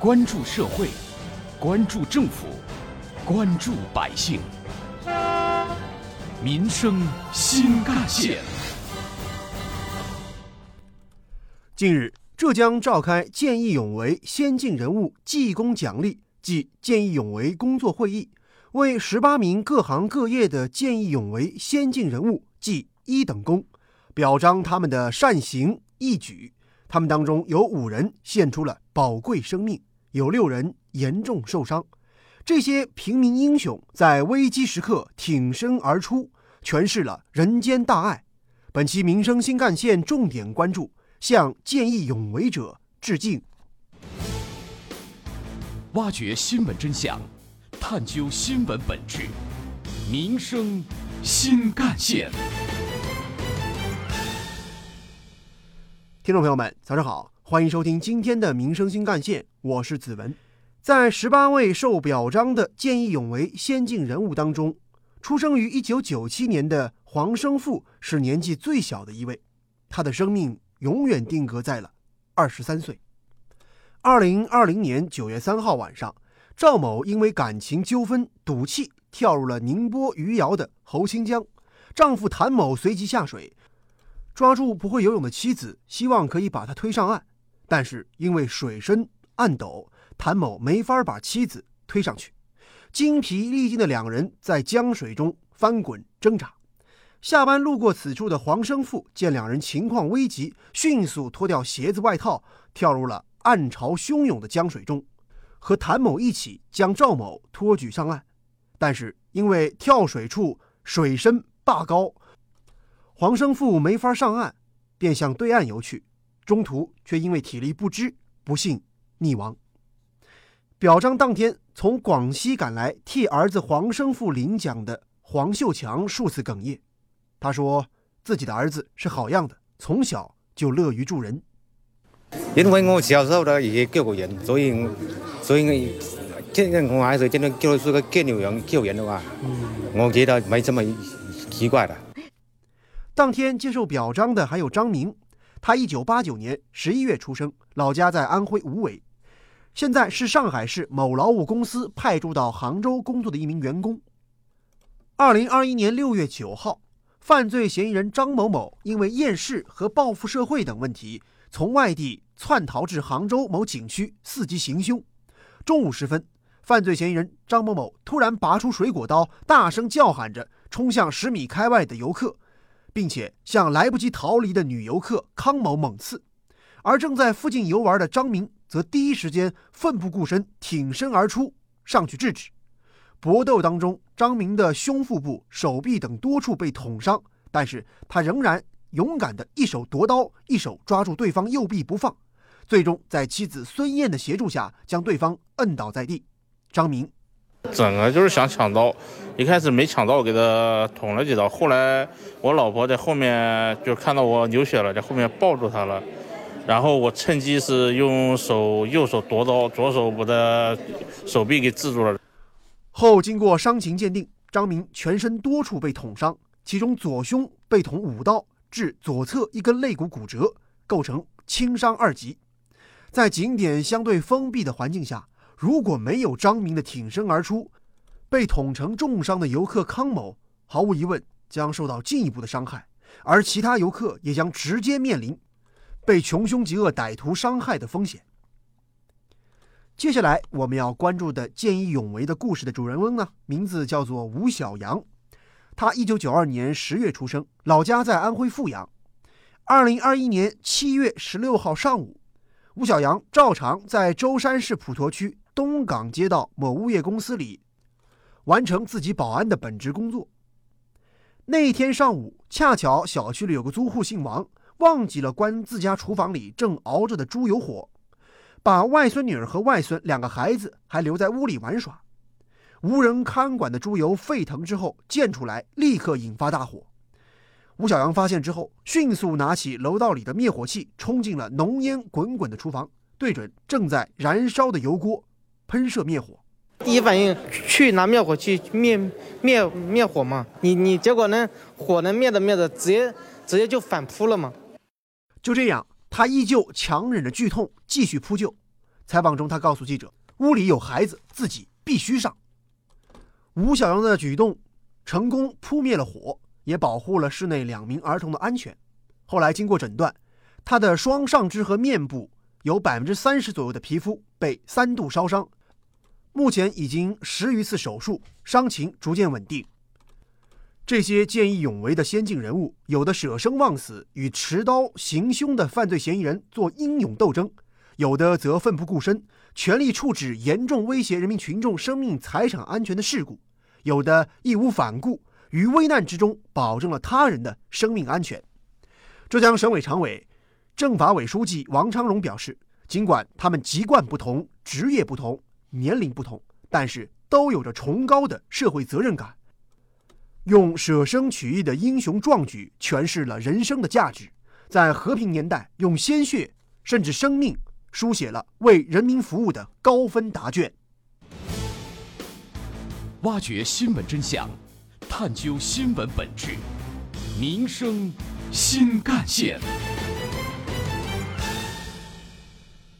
关注社会，关注政府，关注百姓，民生新干线。近日，浙江召开见义勇为先进人物记功奖励暨见义勇为工作会议，为十八名各行各业的见义勇为先进人物记一等功，表彰他们的善行义举。他们当中有五人献出了宝贵生命。有六人严重受伤，这些平民英雄在危机时刻挺身而出，诠释了人间大爱。本期民生新干线重点关注：向见义勇为者致敬。挖掘新闻真相，探究新闻本质，民生新干线。听众朋友们，早上好。欢迎收听今天的民生新干线，我是子文。在十八位受表彰的见义勇为先进人物当中，出生于一九九七年的黄生富是年纪最小的一位，他的生命永远定格在了二十三岁。二零二零年九月三号晚上，赵某因为感情纠纷赌气跳入了宁波余姚的侯清江，丈夫谭某随即下水，抓住不会游泳的妻子，希望可以把她推上岸。但是因为水深岸陡，谭某没法把妻子推上去，精疲力尽的两人在江水中翻滚挣扎。下班路过此处的黄生富见两人情况危急，迅速脱掉鞋子外套，跳入了暗潮汹涌的江水中，和谭某一起将赵某托举上岸。但是因为跳水处水深坝高，黄生富没法上岸，便向对岸游去。中途却因为体力不支，不幸溺亡。表彰当天，从广西赶来替儿子黄生富领奖的黄秀强数次哽咽。他说：“自己的儿子是好样的，从小就乐于助人。因为我小时候呢也救过人，所以所以现在我还是真的就是个救牛人救人的话，我觉得没这么奇怪的。”当天接受表彰的还有张明。他一九八九年十一月出生，老家在安徽无为，现在是上海市某劳务公司派驻到杭州工作的一名员工。二零二一年六月九号，犯罪嫌疑人张某某因为厌世和报复社会等问题，从外地窜逃至杭州某景区，伺机行凶。中午时分，犯罪嫌疑人张某某突然拔出水果刀，大声叫喊着冲向十米开外的游客。并且向来不及逃离的女游客康某猛刺，而正在附近游玩的张明则第一时间奋不顾身挺身而出，上去制止。搏斗当中，张明的胸腹部、手臂等多处被捅伤，但是他仍然勇敢地一手夺刀，一手抓住对方右臂不放，最终在妻子孙燕的协助下将对方摁倒在地。张明。整个就是想抢刀，一开始没抢到，给他捅了几刀。后来我老婆在后面就看到我流血了，在后面抱住他了，然后我趁机是用手右手夺刀，左手把他手臂给制住了。后经过伤情鉴定，张明全身多处被捅伤，其中左胸被捅五刀，致左侧一根肋骨骨折，构成轻伤二级。在景点相对封闭的环境下。如果没有张明的挺身而出，被捅成重伤的游客康某毫无疑问将受到进一步的伤害，而其他游客也将直接面临被穷凶极恶歹徒伤害的风险。接下来我们要关注的见义勇为的故事的主人翁呢，名字叫做吴小阳，他一九九二年十月出生，老家在安徽阜阳。二零二一年七月十六号上午，吴小阳照常在舟山市普陀区。东港街道某物业公司里，完成自己保安的本职工作。那天上午，恰巧小区里有个租户姓王，忘记了关自家厨房里正熬着的猪油火，把外孙女儿和外孙两个孩子还留在屋里玩耍。无人看管的猪油沸腾之后溅出来，立刻引发大火。吴小阳发现之后，迅速拿起楼道里的灭火器，冲进了浓烟滚滚的厨房，对准正在燃烧的油锅。喷射灭火，第一反应去拿灭火器灭灭灭火嘛？你你结果呢？火呢灭着灭着，直接直接就反扑了嘛？就这样，他依旧强忍着剧痛继续扑救。采访中，他告诉记者：“屋里有孩子，自己必须上。”吴小阳的举动成功扑灭了火，也保护了室内两名儿童的安全。后来经过诊断，他的双上肢和面部有百分之三十左右的皮肤被三度烧伤，目前已经十余次手术，伤情逐渐稳定。这些见义勇为的先进人物，有的舍生忘死，与持刀行凶的犯罪嫌疑人做英勇斗争；有的则奋不顾身，全力处置严重威胁人民群众生命财产安全的事故；有的义无反顾，于危难之中保证了他人的生命安全。浙江省委常委、政法委书记王昌荣表示，尽管他们籍贯不同、职业不同、年龄不同，但是都有着崇高的社会责任感。用舍生取义的英雄壮举诠释了人生的价值，在和平年代用鲜血甚至生命书写了为人民服务的高分答卷。挖掘新闻真相，探究新闻本质，民生新干线。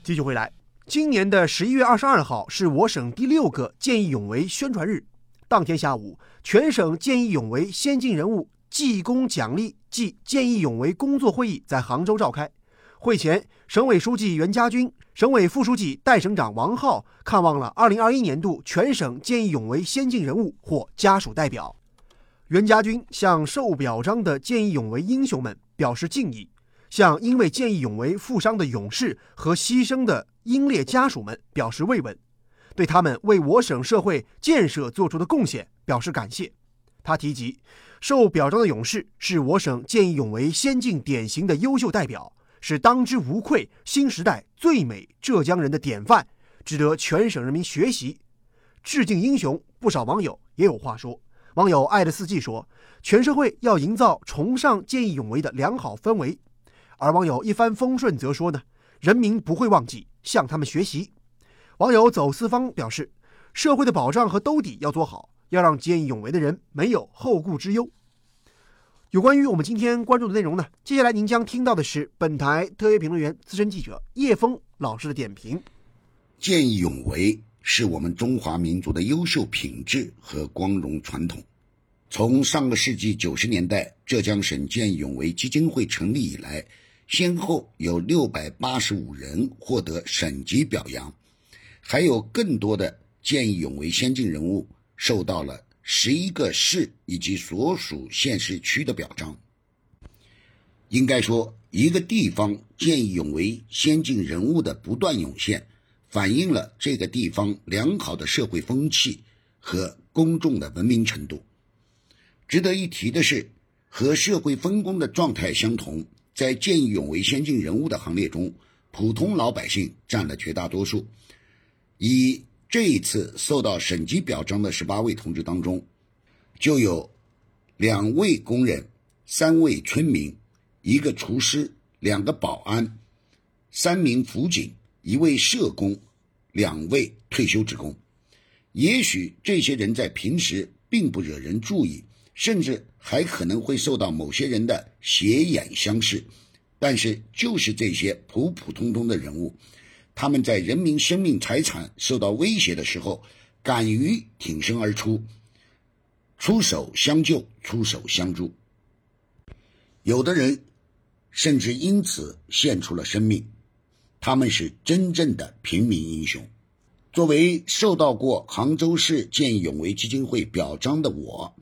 继续回来，今年的十一月二十二号是我省第六个见义勇为宣传日。当天下午，全省见义勇为先进人物记功奖励暨见义勇为工作会议在杭州召开。会前，省委书记袁家军、省委副书记、代省长王浩看望了2021年度全省见义勇为先进人物或家属代表。袁家军向受表彰的见义勇为英雄们表示敬意，向因为见义勇为负伤的勇士和牺牲的英烈家属们表示慰问。对他们为我省社会建设做出的贡献表示感谢。他提及，受表彰的勇士是我省见义勇为先进典型的优秀代表，是当之无愧新时代最美浙江人的典范，值得全省人民学习。致敬英雄，不少网友也有话说。网友爱的四季说：“全社会要营造崇尚见义勇为的良好氛围。”而网友一帆风顺则说：“呢，人民不会忘记，向他们学习。”网友走四方表示，社会的保障和兜底要做好，要让见义勇为的人没有后顾之忧。有关于我们今天关注的内容呢，接下来您将听到的是本台特约评论员、资深记者叶峰老师的点评。见义勇为是我们中华民族的优秀品质和光荣传统。从上个世纪九十年代浙江省见义勇为基金会成立以来，先后有六百八十五人获得省级表扬。还有更多的见义勇为先进人物受到了十一个市以及所属县市区的表彰。应该说，一个地方见义勇为先进人物的不断涌现，反映了这个地方良好的社会风气和公众的文明程度。值得一提的是，和社会分工的状态相同，在见义勇为先进人物的行列中，普通老百姓占了绝大多数。以这一次受到省级表彰的十八位同志当中，就有两位工人、三位村民、一个厨师、两个保安、三名辅警、一位社工、两位退休职工。也许这些人在平时并不惹人注意，甚至还可能会受到某些人的斜眼相视，但是就是这些普普通通的人物。他们在人民生命财产受到威胁的时候，敢于挺身而出，出手相救，出手相助。有的人甚至因此献出了生命，他们是真正的平民英雄。作为受到过杭州市见义勇为基金会表彰的我，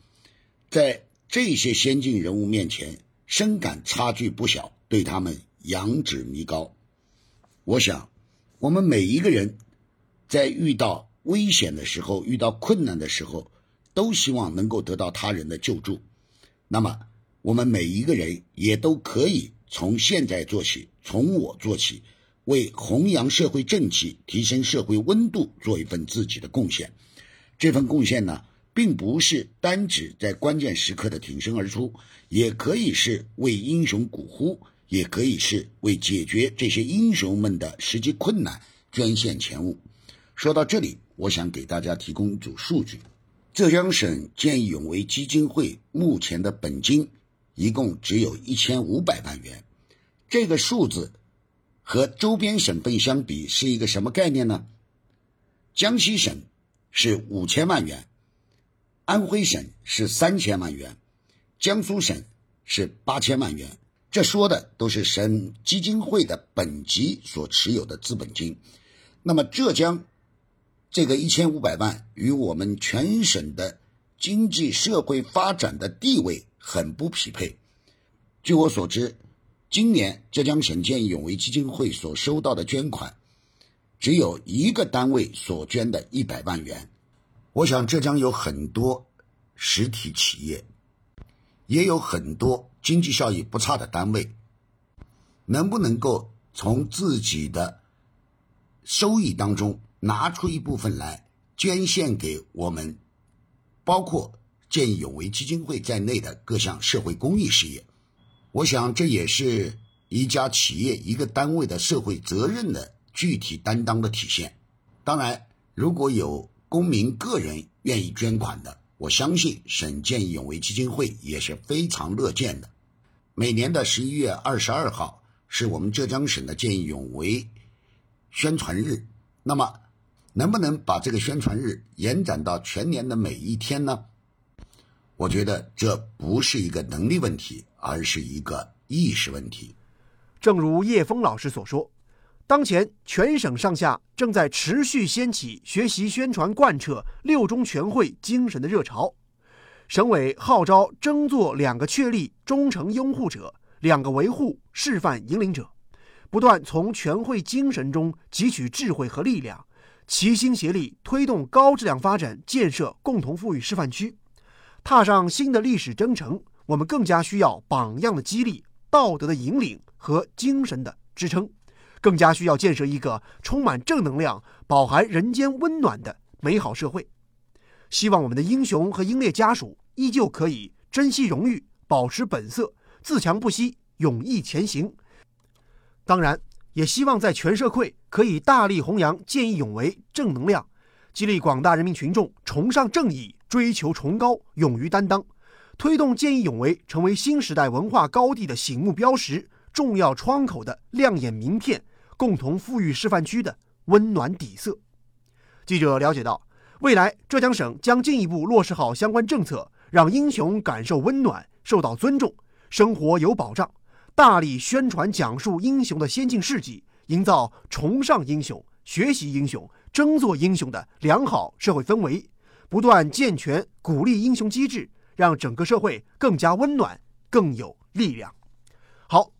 在这些先进人物面前，深感差距不小，对他们仰止弥高。我想。我们每一个人，在遇到危险的时候、遇到困难的时候，都希望能够得到他人的救助。那么，我们每一个人也都可以从现在做起，从我做起，为弘扬社会正气、提升社会温度做一份自己的贡献。这份贡献呢，并不是单指在关键时刻的挺身而出，也可以是为英雄鼓呼。也可以是为解决这些英雄们的实际困难捐献钱物。说到这里，我想给大家提供一组数据：浙江省见义勇为基金会目前的本金一共只有一千五百万元，这个数字和周边省份相比是一个什么概念呢？江西省是五千万元，安徽省是三千万元，江苏省是八千万元。这说的都是省基金会的本级所持有的资本金。那么浙江这个一千五百万与我们全省的经济社会发展的地位很不匹配。据我所知，今年浙江省见义勇为基金会所收到的捐款，只有一个单位所捐的一百万元。我想浙江有很多实体企业，也有很多经济效益不差的单位，能不能够从自己的收益当中拿出一部分来捐献给我们，包括见义勇为基金会在内的各项社会公益事业？我想这也是一家企业、一个单位的社会责任的具体担当的体现。当然，如果有公民个人愿意捐款的，我相信省见义勇为基金会也是非常乐见的。每年的十一月二十二号是我们浙江省的见义勇为宣传日，那么能不能把这个宣传日延展到全年的每一天呢？我觉得这不是一个能力问题，而是一个意识问题。正如叶峰老师所说，当前全省上下正在持续掀起学习、宣传、贯彻六中全会精神的热潮。省委号召争做两个确立忠诚拥护者，两个维护示范引领者，不断从全会精神中汲取智慧和力量，齐心协力推动高质量发展，建设共同富裕示范区。踏上新的历史征程，我们更加需要榜样的激励、道德的引领和精神的支撑，更加需要建设一个充满正能量、饱含人间温暖的美好社会。希望我们的英雄和英烈家属依旧可以珍惜荣誉，保持本色，自强不息，勇毅前行。当然，也希望在全社会可以大力弘扬见义勇为正能量，激励广大人民群众崇尚正义。追求崇高，勇于担当，推动见义勇为成为新时代文化高地的醒目标识、重要窗口的亮眼名片，共同富裕示范区的温暖底色。记者了解到，未来浙江省将进一步落实好相关政策，让英雄感受温暖、受到尊重、生活有保障，大力宣传讲述英雄的先进事迹，营造崇尚英雄、学习英雄、争做英雄的良好社会氛围。不断健全鼓励英雄机制，让整个社会更加温暖、更有力量。